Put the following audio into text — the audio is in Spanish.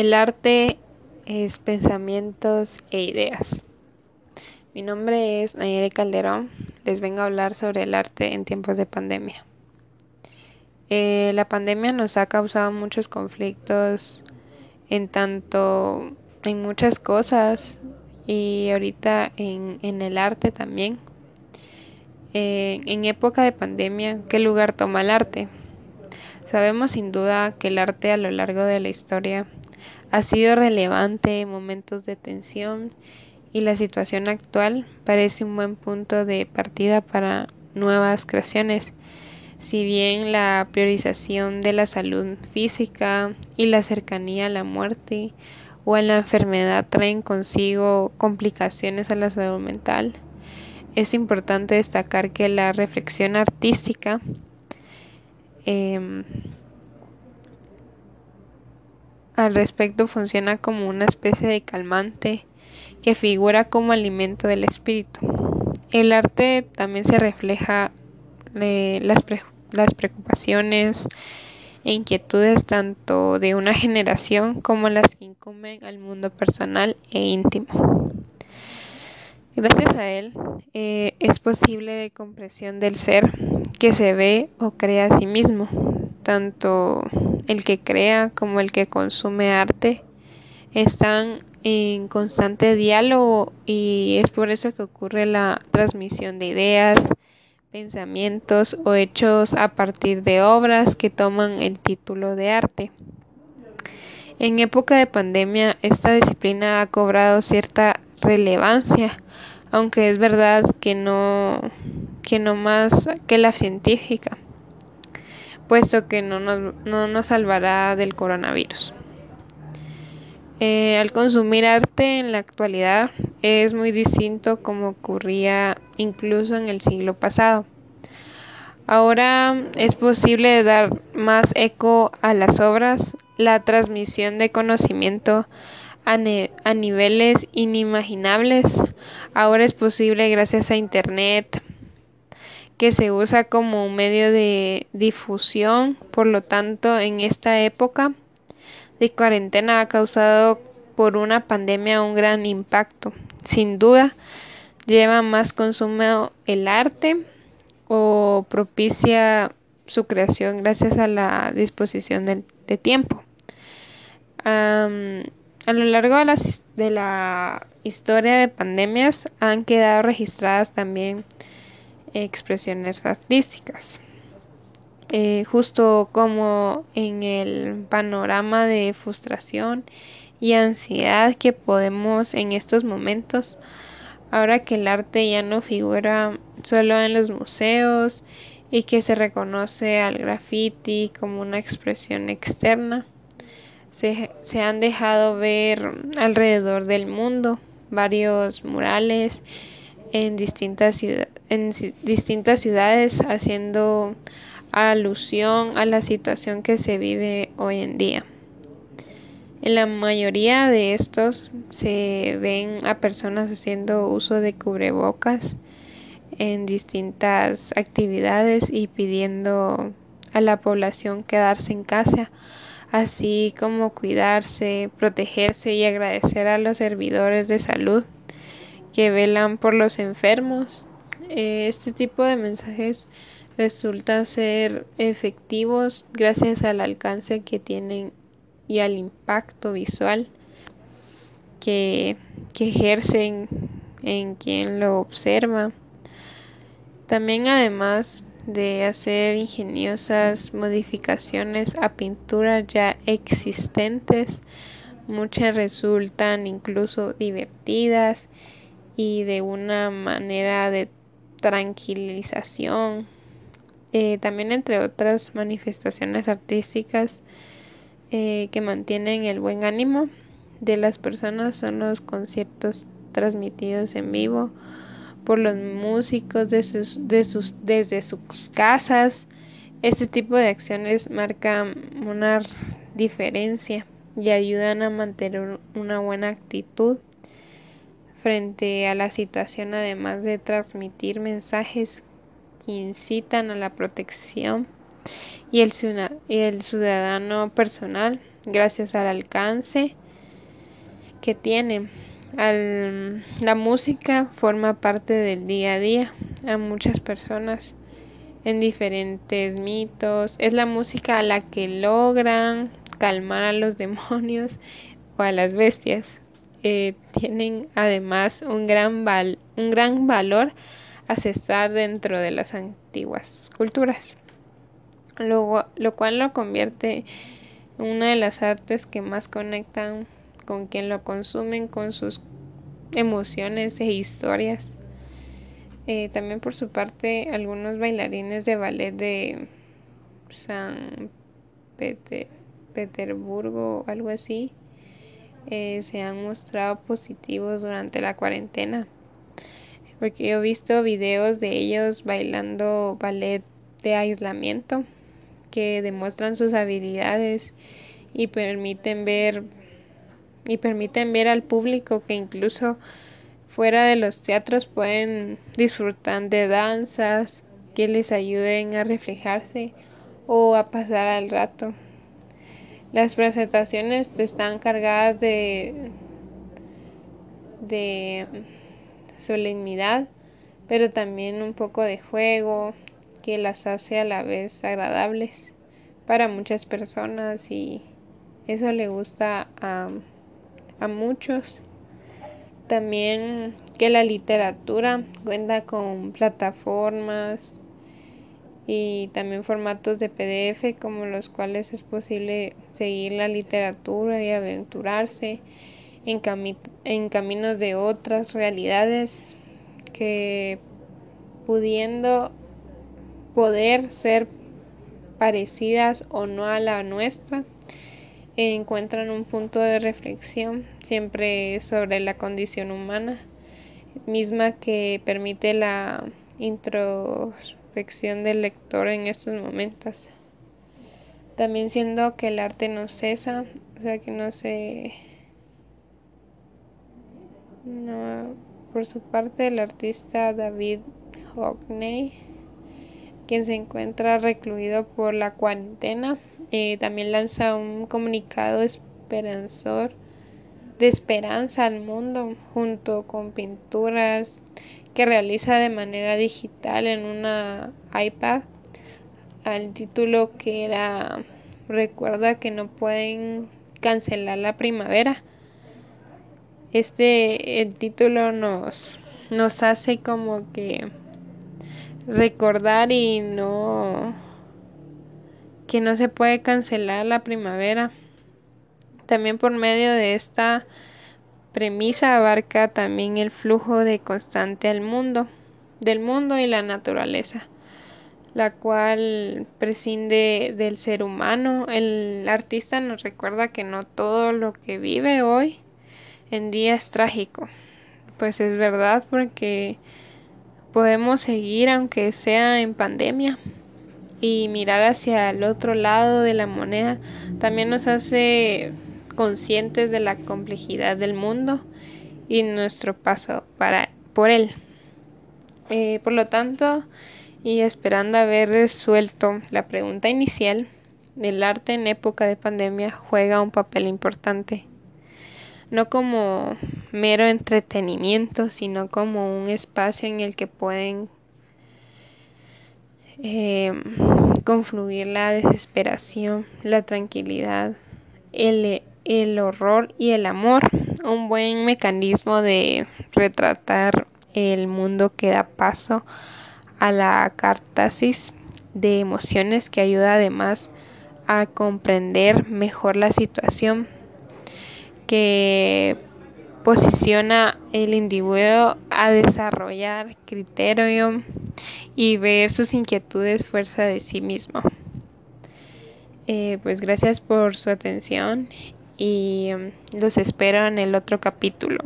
El arte es pensamientos e ideas. Mi nombre es Nayeli Calderón. Les vengo a hablar sobre el arte en tiempos de pandemia. Eh, la pandemia nos ha causado muchos conflictos en tanto en muchas cosas y ahorita en, en el arte también. Eh, en época de pandemia, ¿qué lugar toma el arte? Sabemos sin duda que el arte a lo largo de la historia ha sido relevante en momentos de tensión y la situación actual parece un buen punto de partida para nuevas creaciones. Si bien la priorización de la salud física y la cercanía a la muerte o a la enfermedad traen consigo complicaciones a la salud mental, es importante destacar que la reflexión artística em, al respecto funciona como una especie de calmante que figura como alimento del espíritu. El arte también se refleja eh, las, las preocupaciones e inquietudes tanto de una generación como las que incumben al mundo personal e íntimo. Gracias a él eh, es posible de comprensión del ser que se ve o crea a sí mismo, tanto el que crea como el que consume arte están en constante diálogo y es por eso que ocurre la transmisión de ideas, pensamientos o hechos a partir de obras que toman el título de arte. En época de pandemia esta disciplina ha cobrado cierta relevancia, aunque es verdad que no que no más que la científica puesto que no nos, no nos salvará del coronavirus. Eh, al consumir arte en la actualidad es muy distinto como ocurría incluso en el siglo pasado. Ahora es posible dar más eco a las obras, la transmisión de conocimiento a, a niveles inimaginables. Ahora es posible gracias a Internet, que se usa como un medio de difusión, por lo tanto, en esta época de cuarentena ha causado por una pandemia un gran impacto. Sin duda, lleva más consumo el arte o propicia su creación gracias a la disposición de, tiempo. a lo largo de, de la historia de pandemias han quedado registradas también expresiones artísticas. Eh, justo como en el panorama de frustración y ansiedad que podemos en estos momentos, ahora que el arte ya no figura solo en los museos y que se reconoce al graffiti como una expresión externa, se, se han dejado ver alrededor del mundo varios murales en distintas, en distintas ciudades haciendo alusión a la situación que se vive hoy en día. En la mayoría de estos se ven a personas haciendo uso de cubrebocas en distintas actividades y pidiendo a la población quedarse en casa, así como cuidarse, protegerse y agradecer a los servidores de salud que velan por los enfermos. Eh, este tipo de mensajes resulta ser efectivos gracias al alcance que tienen y al impacto visual que, que ejercen en quien lo observa. También además de hacer ingeniosas modificaciones a pinturas ya existentes, muchas resultan incluso divertidas y de una manera de tranquilización. Eh, también entre otras manifestaciones artísticas eh, que mantienen el buen ánimo de las personas son los conciertos transmitidos en vivo por los músicos de sus, de sus, desde sus casas. Este tipo de acciones marcan una diferencia y ayudan a mantener una buena actitud frente a la situación, además de transmitir mensajes que incitan a la protección y el, ciudadano personal gracias al alcance que tiene. la música forma parte del día a día a muchas personas en diferentes mitos. Es la música a la que logran calmar a los demonios o a las bestias. Eh, tienen además un gran, un gran valor dentro de las antiguas culturas, lo, lo cual lo convierte en una de las artes que más conectan con quien lo consumen, con sus emociones e historias. Eh, también por su parte, algunos bailarines de ballet de San Petersburgo o algo así eh, se han mostrado positivos durante la cuarentena. Porque yo he visto videos de ellos bailando ballet de aislamiento que demuestran sus habilidades y permiten ver y permiten ver al público que incluso fuera de los teatros pueden disfrutar de danzas que les ayuden a reflejarse o a pasar al rato. Las presentaciones están cargadas de, de solemnidad, pero también un poco de juego que las hace a la vez agradables para muchas personas y eso le gusta a, a muchos. También que la literatura cuenta con plataformas y también formatos de PDF como los cuales es posible seguir la literatura y aventurarse en, en caminos de otras realidades que pudiendo poder ser parecidas o no a la nuestra encuentran un punto de reflexión siempre sobre la condición humana misma que permite la introspección del lector en estos momentos. También siendo que el arte no cesa, o sea que no se... No, por su parte, el artista David Hockney, quien se encuentra recluido por la cuarentena, eh, también lanza un comunicado esperanzador de esperanza al mundo junto con pinturas que realiza de manera digital en una iPad al título que era recuerda que no pueden cancelar la primavera este el título nos nos hace como que recordar y no que no se puede cancelar la primavera. También por medio de esta premisa abarca también el flujo de constante al mundo, del mundo y la naturaleza, la cual prescinde del ser humano. El artista nos recuerda que no todo lo que vive hoy en día es trágico. Pues es verdad porque podemos seguir aunque sea en pandemia y mirar hacia el otro lado de la moneda también nos hace conscientes de la complejidad del mundo y nuestro paso para, por él. Eh, por lo tanto, y esperando haber resuelto la pregunta inicial, el arte en época de pandemia juega un papel importante, no como mero entretenimiento, sino como un espacio en el que pueden eh, confluir la desesperación, la tranquilidad, el el horror y el amor, un buen mecanismo de retratar el mundo que da paso a la cartasis de emociones que ayuda además a comprender mejor la situación que posiciona el individuo a desarrollar criterio y ver sus inquietudes fuerza de sí mismo. Eh, pues gracias por su atención y mm, los espero en el otro capítulo.